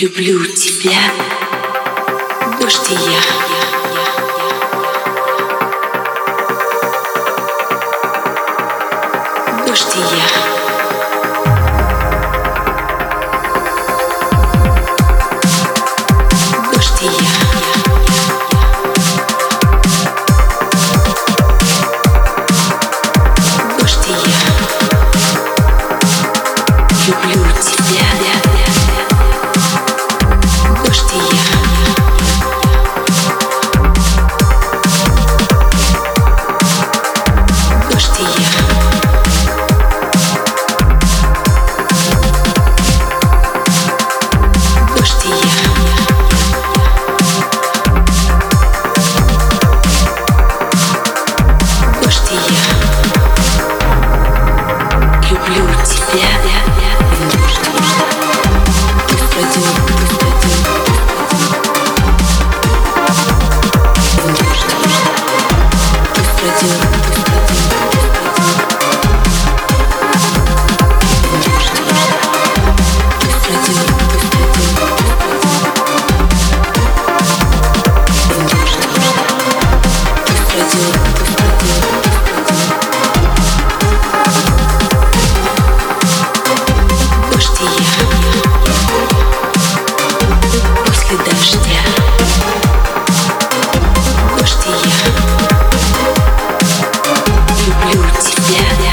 Люблю тебя, дождь и я. Люблю тебя. тебя.